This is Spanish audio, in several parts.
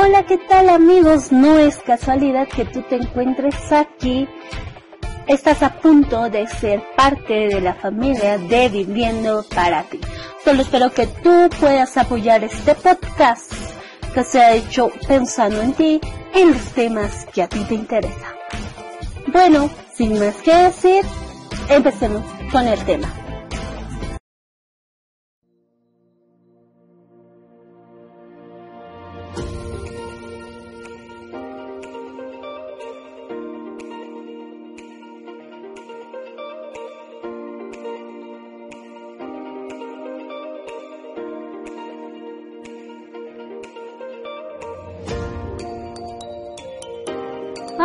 Hola, ¿qué tal amigos? No es casualidad que tú te encuentres aquí. Estás a punto de ser parte de la familia de Viviendo para ti. Solo espero que tú puedas apoyar este podcast que se ha hecho pensando en ti, en los temas que a ti te interesan. Bueno, sin más que decir, empecemos con el tema.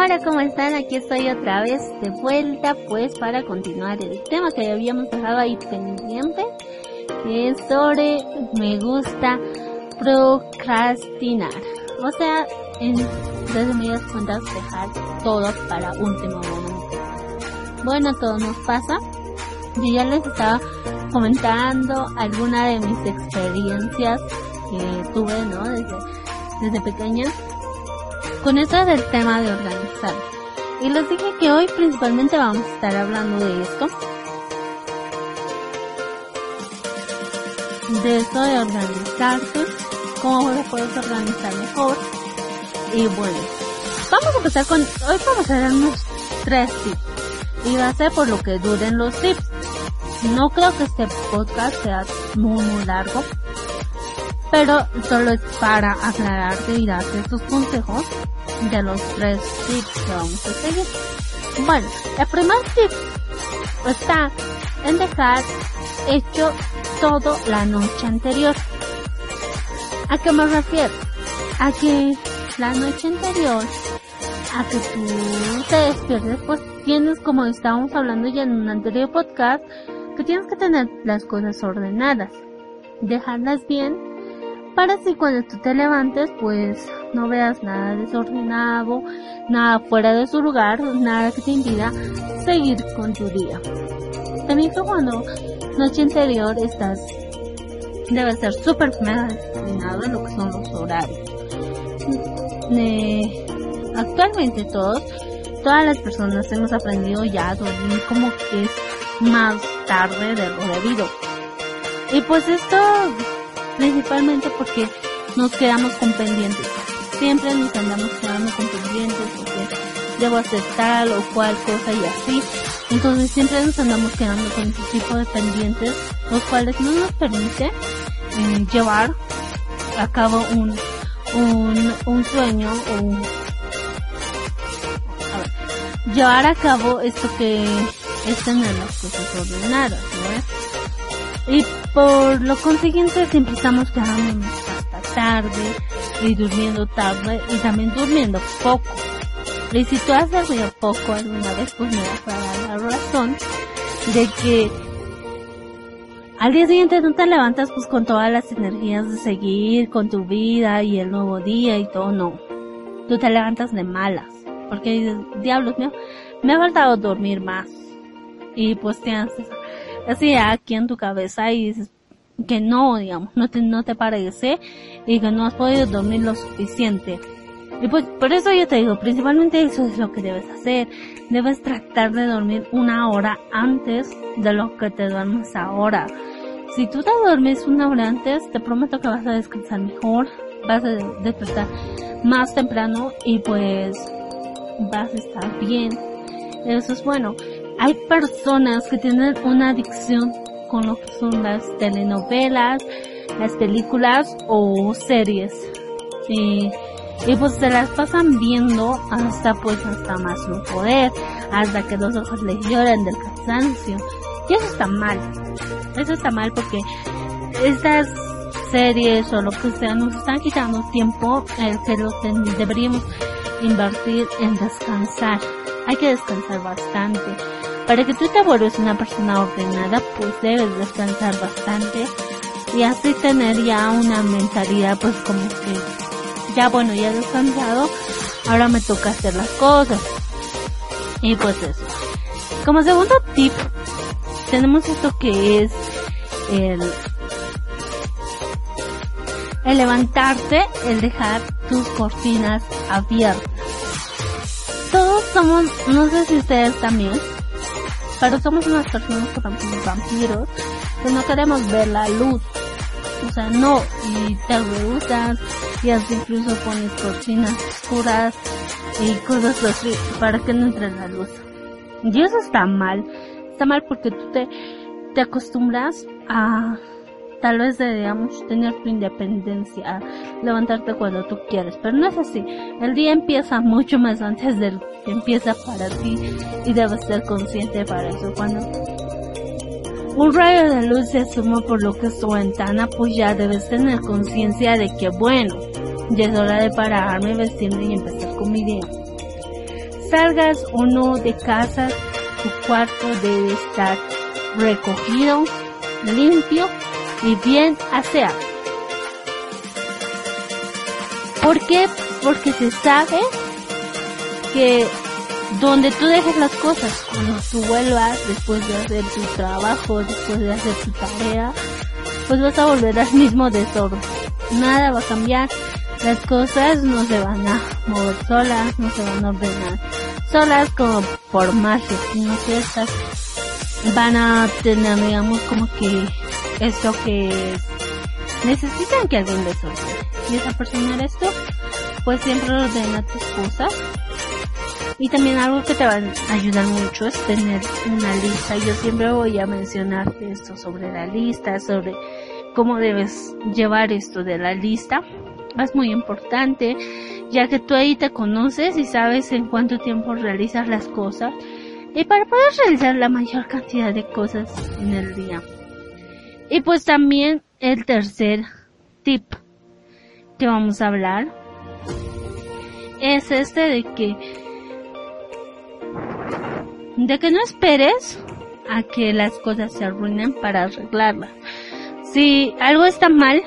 Hola, ¿cómo están? Aquí estoy otra vez de vuelta, pues para continuar el tema que habíamos dejado ahí pendiente, que es sobre me gusta procrastinar. O sea, en resumidas cuentas, dejar todo para último momento. Bueno, todo nos pasa. Yo ya les estaba comentando alguna de mis experiencias que tuve, ¿no? Desde, desde pequeña con eso del tema de organizar. Y les dije que hoy principalmente vamos a estar hablando de esto. De eso de organizarte, cómo lo puedes organizar mejor. Y bueno, vamos a empezar con, hoy vamos a dar unos tres tips. Y va a ser por lo que duren los tips. No creo que este podcast sea muy muy largo, pero solo es para aclararte y darte estos consejos de los tres tips que vamos a seguir. Bueno, el primer tip está en dejar hecho todo la noche anterior. ¿A qué me refiero? A que la noche anterior, a que tú te despiertes, pues tienes, como estábamos hablando ya en un anterior podcast, que tienes que tener las cosas ordenadas, dejarlas bien para así cuando tú te levantes pues no veas nada desordenado, nada fuera de su lugar, nada que te impida seguir con tu día. También que cuando noche anterior estás, debe ser súper disciplinado en lo que son los horarios. actualmente todos, todas las personas hemos aprendido ya a dormir como que es más tarde de lo debido. Y pues esto principalmente porque nos quedamos con pendientes. Siempre nos andamos quedando con pendientes porque debo hacer tal o cual cosa y así. Entonces siempre nos andamos quedando con ese tipo de pendientes, los cuales no nos permite eh, llevar a cabo un, un, un sueño o un, a ver, llevar a cabo esto que es tener las cosas ordenadas, ¿no? Y por lo consiguiente siempre estamos quedándonos hasta tarde y durmiendo tarde y también durmiendo poco. Y si tú has dormido poco alguna vez, pues me vas a dar la razón de que al día siguiente no te levantas pues con todas las energías de seguir con tu vida y el nuevo día y todo, no. Tú te levantas de malas, porque dices, diablos mío, me ha faltado dormir más. Y pues te haces así aquí en tu cabeza y dices que no, digamos, no te, no te parece y que no has podido dormir lo suficiente. Y pues por eso yo te digo, principalmente eso es lo que debes hacer. Debes tratar de dormir una hora antes de lo que te duermes ahora. Si tú te duermes una hora antes, te prometo que vas a descansar mejor, vas a despertar más temprano y pues vas a estar bien. Eso es bueno. Hay personas que tienen una adicción con lo que son las telenovelas, las películas o series. Y, pues se las pasan viendo hasta pues hasta más no poder, hasta que los ojos les lloran del cansancio. Y eso está mal. Eso está mal porque estás series o lo que sea nos están quitando tiempo el que lo deberíamos invertir en descansar. Hay que descansar bastante. Para que tú te vuelvas una persona ordenada, pues debes descansar bastante y así tener ya una mentalidad pues como que ya bueno, ya he descansado, ahora me toca hacer las cosas. Y pues eso. Como segundo tip, tenemos esto que es el, el levantarte, el dejar tus cortinas abiertas. Todos somos, no sé si ustedes también, pero somos unas personas que vampiros que no queremos ver la luz. O sea, no, y te rehusas, y así incluso pones cortinas oscuras y cosas así para que no entre la luz. Y eso está mal. Está mal porque tú te, te acostumbras a tal vez deberíamos tener tu independencia, levantarte cuando tú quieres, pero no es así. El día empieza mucho más antes del que empieza para ti y debes ser consciente para eso. Cuando un rayo de luz se asoma por lo que es tu ventana, pues ya debes tener conciencia de que bueno, ya es hora de pararme, vestirme y empezar con mi día. Salgas o no de casa, tu cuarto debe estar recogido, limpio y bien aseado. ¿Por qué? Porque se sabe que donde tú dejes las cosas, cuando tú vuelvas después de hacer tu trabajo, después de hacer tu tarea, pues vas a volver al mismo desorden. Nada va a cambiar. Las cosas no se van a mover solas, no se van a ordenar solas como por magia, sino que estas van a tener, digamos, como que esto que necesitan que alguien les ordene. Y esa persona eres tú, pues siempre ordena tus cosas. Y también algo que te va a ayudar mucho es tener una lista. Yo siempre voy a mencionarte esto sobre la lista, sobre cómo debes llevar esto de la lista. Es muy importante, ya que tú ahí te conoces y sabes en cuánto tiempo realizas las cosas y para poder realizar la mayor cantidad de cosas en el día. Y pues también el tercer tip que vamos a hablar es este de que de que no esperes a que las cosas se arruinen para arreglarlas. Si algo está mal,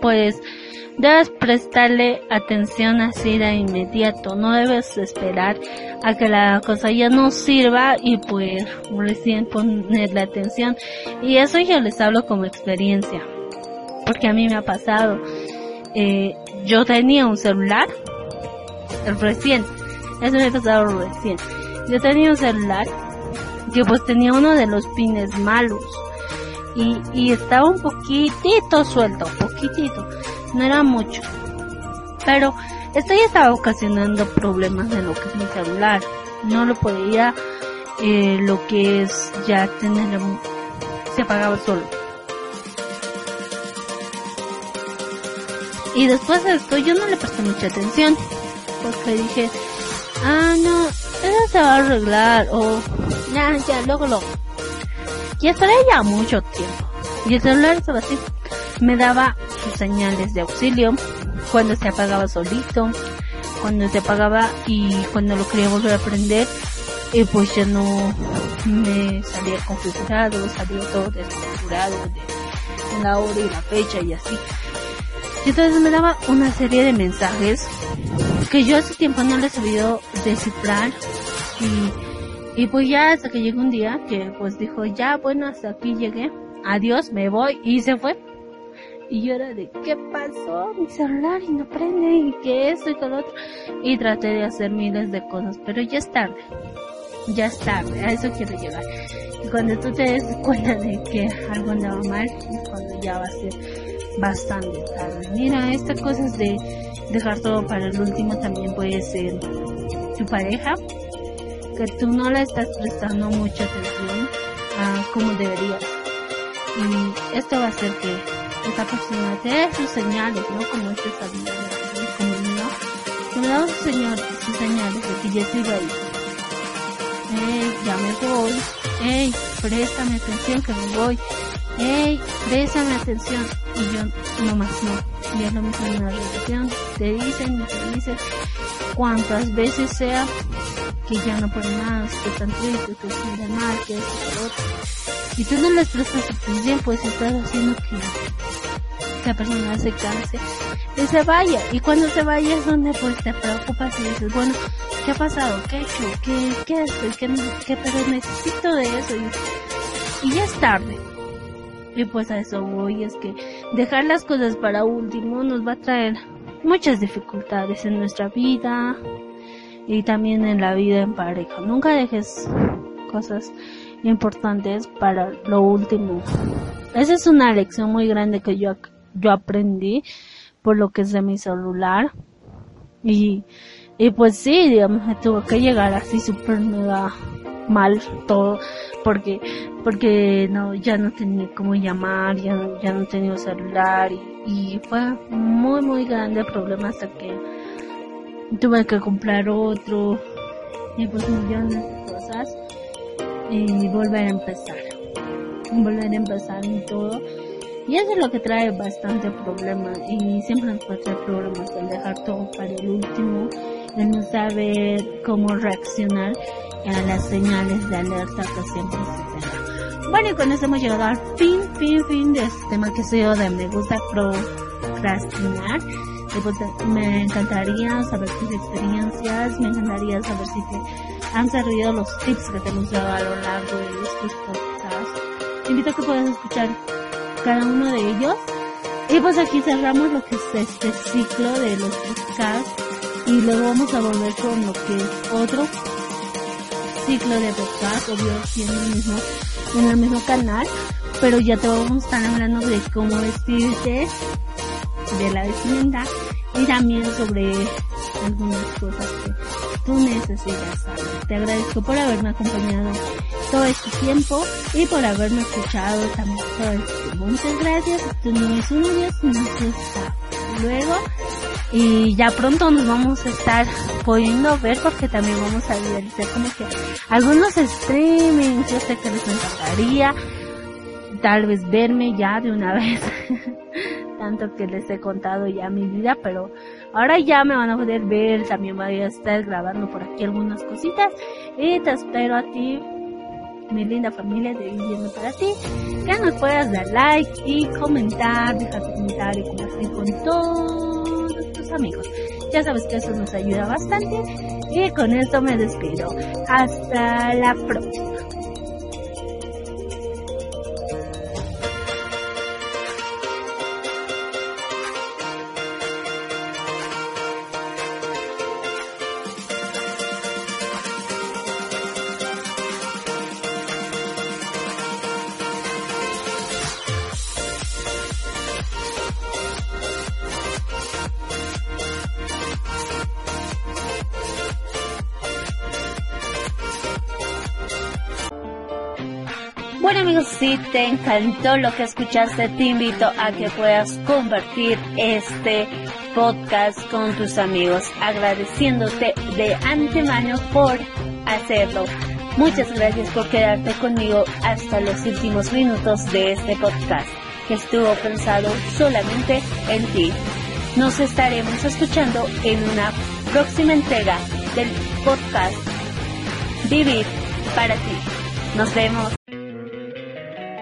pues debes prestarle atención así de inmediato, no debes esperar a que la cosa ya no sirva y pues recién ponerle atención. Y eso yo les hablo como experiencia, porque a mí me ha pasado. Eh, yo tenía un celular, recién, eso me ha pasado recién. Yo tenía un celular que pues tenía uno de los pines malos y, y estaba un poquitito suelto, poquitito no era mucho. Pero esto ya estaba ocasionando problemas en lo que es mi celular. No lo podía, eh, lo que es ya tener, se apagaba solo. Y después de esto yo no le presté mucha atención. Porque dije, ah no, eso se va a arreglar. O, ya, ya, luego lo. Y esperé ya mucho tiempo. Y el celular estaba así. Me daba sus señales de auxilio, cuando se apagaba solito, cuando se apagaba y cuando lo quería volver a prender, pues ya no me salía configurado, salía todo desconfigurado de la hora y la fecha y así. Y entonces me daba una serie de mensajes que yo hace tiempo no les he sabido descifrar y, y pues ya hasta que llegó un día que pues dijo ya bueno hasta aquí llegué, adiós me voy y se fue y yo era de, ¿qué pasó? Mi celular y no prende y que esto y lo otro. Y traté de hacer miles de cosas, pero ya es tarde. Ya es tarde, a eso quiero llegar. Y cuando tú te des cuenta de que algo andaba mal, es cuando ya va a ser bastante tarde. Mira, esta cosa es de dejar todo para el último también puede ser tu pareja, que tú no le estás prestando mucha atención a como deberías. Y esto va a hacer que esa persona te da sus señales, ¿no? Como este sabía, como que me daba sus, señales, sus señales de que ya se iba a ir. Ey, ya me voy. Ey, préstame atención que me voy. Ey, préstame atención. y yo no más no. Y es lo mismo en una relación. Te dicen y te dicen cuántas veces sea que ya no pueden más, que están tristes, que sienten mal, que esto, que otro. Y tú no les prestas atención, pues estás haciendo que esa persona se canse y se vaya. Y cuando se vaya es donde pues te preocupas y dices, bueno, ¿qué ha pasado? ¿Qué he hecho? ¿Qué, qué esto? ¿Qué, qué, pero necesito de eso? Y, y ya es tarde. Y pues a eso voy, es que dejar las cosas para último nos va a traer muchas dificultades en nuestra vida y también en la vida en pareja. Nunca dejes cosas importantes para lo último. Esa es una lección muy grande que yo, yo aprendí por lo que es de mi celular. Y, y pues sí, digamos, me tuvo que llegar así súper mega mal todo porque porque no ya no tenía cómo llamar ya no, ya no tenía celular y, y fue muy muy grande el problema hasta que tuve que comprar otro. Y pues millones de cosas. Y volver a empezar. Volver a empezar en todo. Y eso es lo que trae bastante problema y siempre traer problemas el dejar todo para el último. El no saber cómo reaccionar a las señales de alerta que siempre se da. Bueno, y con eso hemos llegado al fin, fin, fin de este tema que soy yo de me gusta procrastinar. Pues me encantaría saber tus experiencias, me encantaría saber si te han servido los tips que te hemos dado a lo largo de estos podcasts. Te invito a que puedas escuchar cada uno de ellos. Y pues aquí cerramos lo que es este ciclo de los podcasts y luego vamos a volver con lo que es otro ciclo de podcast, obvio, siendo el mismo, en el mismo canal, pero ya te vamos a estar hablando de cómo vestirte, de la vestimenta y también sobre algunas cosas que tú necesitas saber. Te agradezco por haberme acompañado todo este tiempo y por haberme escuchado también todo este. Muchas gracias. Tú no es uno, Dios, no Luego y ya pronto nos vamos a estar pudiendo ver porque también vamos a hacer como que algunos streamings, yo sé que les encantaría tal vez verme ya de una vez, tanto que les he contado ya mi vida, pero ahora ya me van a poder ver, también voy a estar grabando por aquí algunas cositas y te espero a ti mi linda familia de Viviendo para ti, que nos puedas dar like y comentar, dejar tu comentario, compartir con todos tus amigos. Ya sabes que eso nos ayuda bastante y con esto me despido. Hasta la próxima. Bueno amigos, si te encantó lo que escuchaste, te invito a que puedas compartir este podcast con tus amigos, agradeciéndote de antemano por hacerlo. Muchas gracias por quedarte conmigo hasta los últimos minutos de este podcast, que estuvo pensado solamente en ti. Nos estaremos escuchando en una próxima entrega del podcast Vivir para ti. Nos vemos.